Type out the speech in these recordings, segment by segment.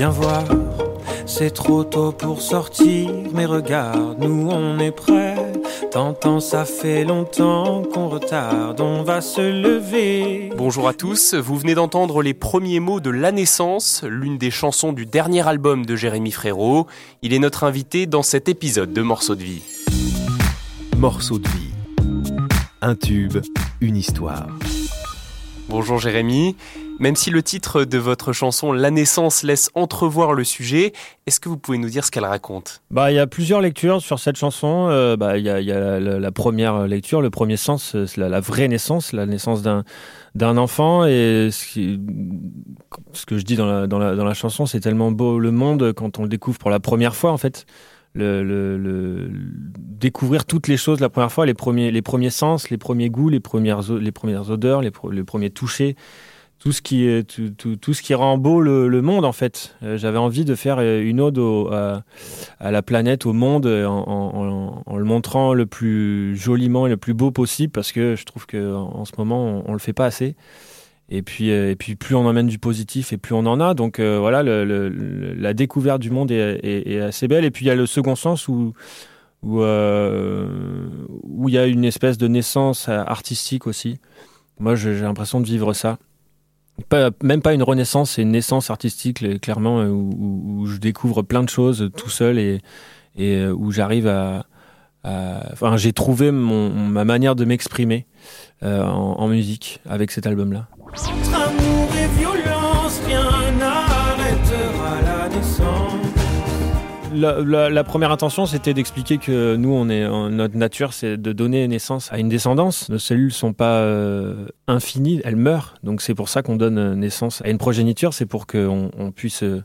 Viens voir, c'est trop tôt pour sortir, mais regarde, nous on est prêts. T'entends, ça fait longtemps qu'on retarde, on va se lever. Bonjour à tous, vous venez d'entendre les premiers mots de La Naissance, l'une des chansons du dernier album de Jérémy Frérot. Il est notre invité dans cet épisode de Morceaux de vie. Morceaux de vie. Un tube, une histoire. Bonjour Jérémy. Même si le titre de votre chanson La naissance laisse entrevoir le sujet, est-ce que vous pouvez nous dire ce qu'elle raconte? Bah, il y a plusieurs lectures sur cette chanson. Euh, bah, il y a, y a la, première lecture, le premier sens, c'est la, vraie naissance, la naissance d'un d'un enfant. Et ce, que je dis dans la, dans la, chanson, c'est tellement beau le monde quand on le découvre pour la première fois, en fait. Découvrir toutes les choses la première fois, les premiers, les premiers sens, les premiers goûts, les premières, les premières odeurs, les, les premiers touchés tout ce qui tout, tout, tout, ce qui rend beau le, monde en fait. Euh, J'avais envie de faire euh, une ode à, la planète, au monde, euh, en, le montrant le plus joliment et le plus beau possible parce que je trouve que en, ce moment on, on, le fait pas assez. Et puis et puis plus on emmène du positif et plus on en a. Donc voilà, la découverte du monde est, est, est, assez belle. Et puis il y a le second sens où où il y a une espèce de naissance artistique aussi. Moi j'ai l'impression de vivre ça même pas une renaissance, c'est une naissance artistique, clairement, où, où, je découvre plein de choses tout seul et, et où j'arrive à, Enfin, j'ai trouvé ma manière de m'exprimer euh, en, musique avec cet album-là. La, première intention, c'était d'expliquer que nous, on est, notre nature, c'est de donner naissance à une descendance. Nos cellules sont pas euh, infinies, elles meurent. Donc c'est pour ça qu'on donne naissance à une progéniture, c'est pour qu'on on puisse euh,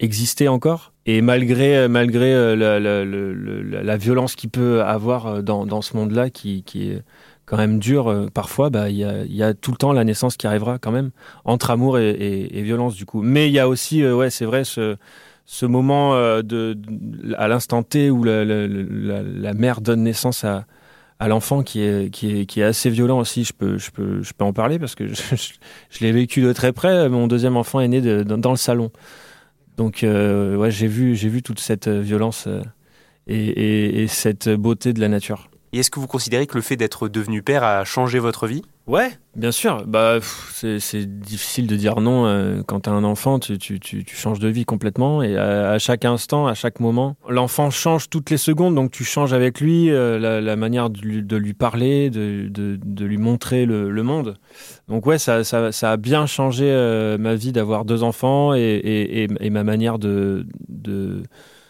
exister encore. Et malgré, malgré euh, la, violence qu'il peut avoir dans, dans ce monde-là, qui, qui est quand même dur parfois, bah, il y, a, tout le temps la naissance qui arrivera quand même, entre amour et, violence du coup. Mais il y a aussi, ouais, c'est vrai, ce ce moment euh, à l'instant T où la, mère donne naissance à, l'enfant qui est, assez violent aussi. Je peux, je en parler parce que je, l'ai vécu de très près. Mon deuxième enfant est né dans, le salon. Donc, euh, j'ai vu, toute cette violence euh, et, et cette beauté de la nature. Et est-ce que vous considérez que le fait d'être devenu père a changé votre vie? Ouais, bien sûr. Bah, c'est difficile de dire non euh, quand tu as un enfant. Tu, tu, tu, tu, changes de vie complètement et à, chaque instant, à chaque moment, l'enfant change toutes les secondes. Donc tu changes avec lui euh, la, la, manière de lui, de lui parler, de, de, de, lui montrer le, le, monde. Donc ouais, ça, ça, ça a bien changé euh, ma vie d'avoir deux enfants et, et, et, ma manière de, de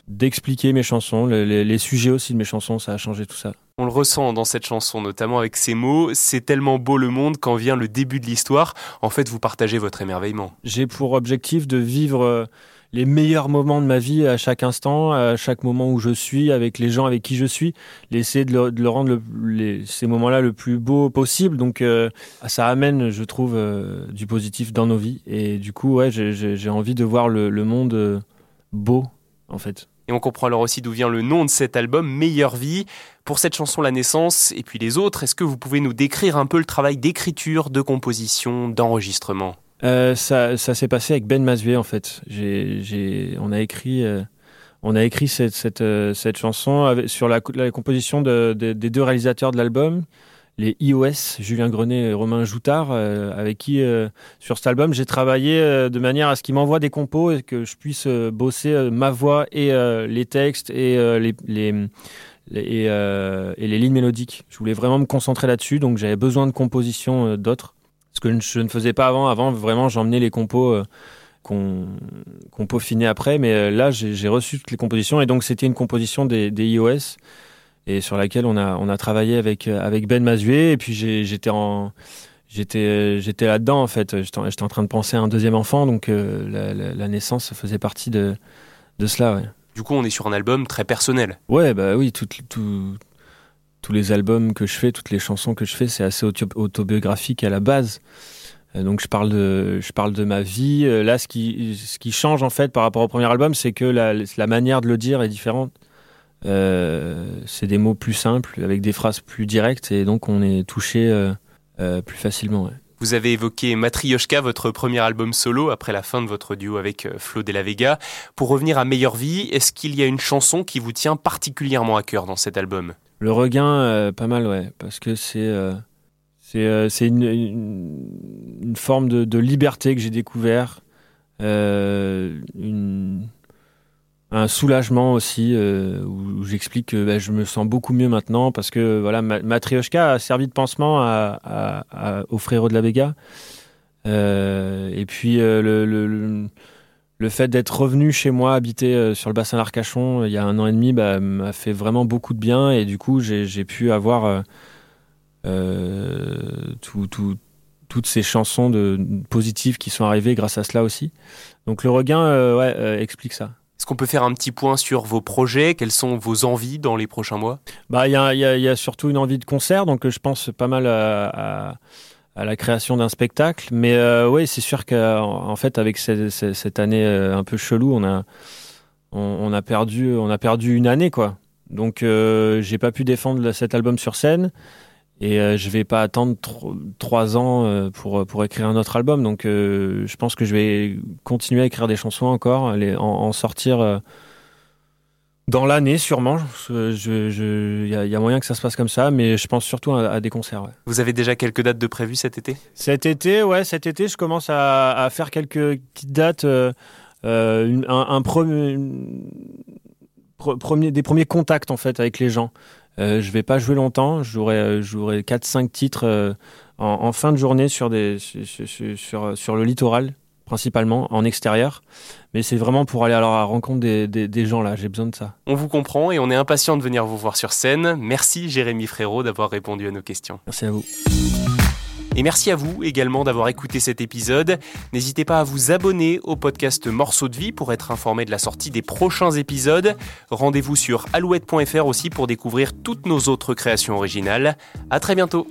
d'expliquer mes chansons, les, les, sujets aussi de mes chansons, ça a changé tout ça. On le ressent dans cette chanson, notamment avec ces mots. C'est tellement beau le monde quand vient le début de l'histoire. En fait, vous partagez votre émerveillement. J'ai pour objectif de vivre les meilleurs moments de ma vie à chaque instant, à chaque moment où je suis, avec les gens avec qui je suis, essayer de de rendre ces moments-là le plus beau possible. Donc euh, ça amène, je trouve, euh, du positif dans nos vies. Et du coup, ouais, j'ai envie de voir le, monde euh, beau, en fait. Et on comprend alors aussi d'où vient le nom de cet album, Meilleure Vie. Pour cette chanson La Naissance et puis les autres, est-ce que vous pouvez nous décrire un peu le travail d'écriture, de composition, d'enregistrement? Euh, Ça, ça s'est passé avec Ben Mazué en fait. On a écrit, euh, on a écrit cette, cette, euh, chanson sur la, composition de, de, des deux réalisateurs de l'album les iOS, Julien Grenet et Romain Joutard, euh, avec qui, euh, sur cet album, j'ai travaillé euh, de manière à ce qu'ils m'envoient des compos et que je puisse bosser ma voix et les textes et les, lignes mélodiques. Je voulais vraiment me concentrer là-dessus, donc j'avais besoin de compositions d'autres, ce que je ne faisais pas avant. Avant, vraiment, j'emmenais les compos qu'on qu peaufinait après, mais là, j'ai reçu toutes les compositions et donc c'était une composition des iOS et sur laquelle on a on a travaillé avec avec Ben Mazué et puis j'étais en j'étais j'étais là-dedans en fait j'étais en train de penser à un deuxième enfant donc euh, la, la, la, naissance faisait partie de de cela ouais. Du coup, on est sur un album très personnel. Ouais, bah oui, tout, tout, tous les albums que je fais, toutes les chansons que je fais, c'est assez autobiographique à la base. Euh, donc je parle de je parle de ma vie. Euh, là, ce qui ce qui change en fait par rapport au premier album, c'est que la, la manière de le dire est différente. Euh, c'est des mots plus simples, avec des phrases plus directes, et donc on est touché euh, euh, plus facilement. Ouais. Vous avez évoqué Matryoshka, votre premier album solo, après la fin de votre duo avec Flo de la Vega. Pour revenir à Meilleure Vie, est-ce qu'il y a une chanson qui vous tient particulièrement à cœur dans cet album? Le regain, euh, pas mal, ouais, parce que c'est euh, c'est une, une, forme de, de liberté que j'ai découvert, une un soulagement aussi euh, où, j'explique que bah, je me sens beaucoup mieux maintenant parce que voilà Matryoshka a servi de pansement à, à, de la Vega. Euh, et puis euh, le, le, le, fait d'être revenu chez moi habiter sur le bassin d'Arcachon il y a un an et demi bah, m'a fait vraiment beaucoup de bien et du coup j'ai pu avoir tout, tout, toutes ces chansons positives qui sont arrivées grâce à cela aussi. Donc le regain ouais, explique ça est-ce qu'on peut faire un petit point sur vos projets? Quelles sont vos envies dans les prochains mois? Bah, il y a, y a, surtout une envie de concert, donc je pense pas mal à, la création d'un spectacle. Mais euh, oui, c'est sûr qu'en en fait, avec cette, cette, année euh, un peu chelou, on a, on, a perdu, on a perdu une année, quoi. Donc, euh, j'ai pas pu défendre cet album sur scène. Et euh, je vais pas attendre trois ans euh, pour, pour écrire un autre album. Donc euh, je pense que je vais continuer à écrire des chansons encore, en, en sortir dans l'année sûrement. Il je, y, a, y, a moyen que ça se passe comme ça, mais je pense surtout à, des concerts. Vous avez déjà quelques dates de prévues cet été? Cet été, ouais, cet été, je commence à, à faire quelques petites dates. un, un premier, premier, des premiers contacts en fait avec les gens. Euh, je vais pas jouer longtemps. J'aurai euh, j'aurai 4-5 titres euh, en, en, fin de journée sur, des, sur, sur, sur, le littoral, principalement, en extérieur. Mais c'est vraiment pour aller à la rencontre des, des, des gens là. J'ai besoin de ça. On vous comprend et on est impatient de venir vous voir sur scène. Merci Jérémy Frérot d'avoir répondu à nos questions. Merci à vous. Et merci à vous également d'avoir écouté cet épisode. N'hésitez pas à vous abonner au podcast Morceaux de vie pour être informé de la sortie des prochains épisodes. Rendez-vous sur alouette.fr aussi pour découvrir toutes nos autres créations originales. À très bientôt.